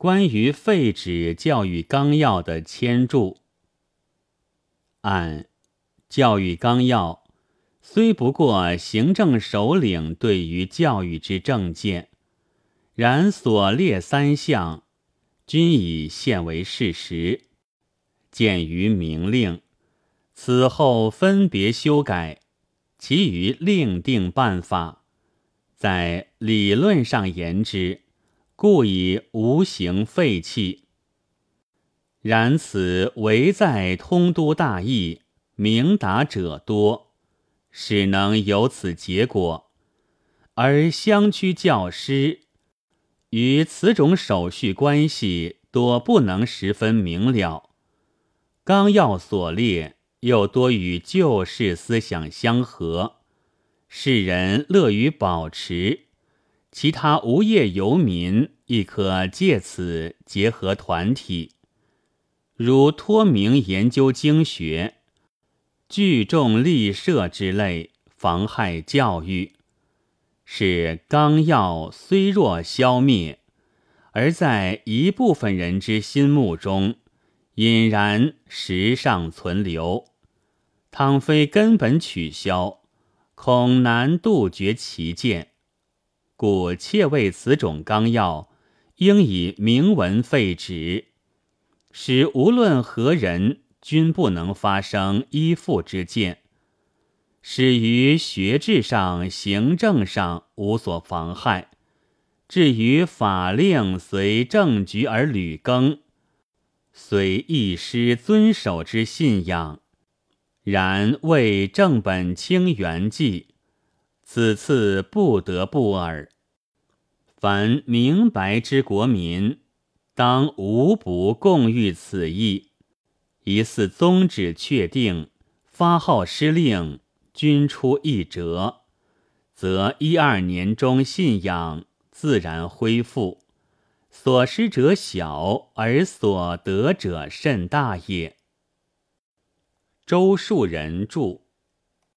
关于废止教育纲要的签注。按教育纲要，虽不过行政首领对于教育之政见，然所列三项，均已现为事实，见于明令。此后分别修改，其余另定办法，在理论上言之。故以无形废弃。然此唯在通都大义，明达者多，使能有此结果；而乡区教师与此种手续关系多不能十分明了。纲要所列又多与旧式思想相合，世人乐于保持。其他无业游民亦可借此结合团体，如托名研究经学、聚众立社之类，妨害教育。使纲要虽若消灭，而在一部分人之心目中，隐然时尚存留。倘非根本取消，恐难杜绝其见。故切为此种纲要，应以明文废止，使无论何人均不能发生依附之见，使于学制上、行政上无所妨害。至于法令随政局而履更，虽一师遵守之信仰，然为正本清源纪。此次不得不耳。凡明白之国民，当无不共御此意。疑似宗旨确定，发号施令，均出一辙，则一二年中信仰自然恢复，所失者小，而所得者甚大也。周树人著。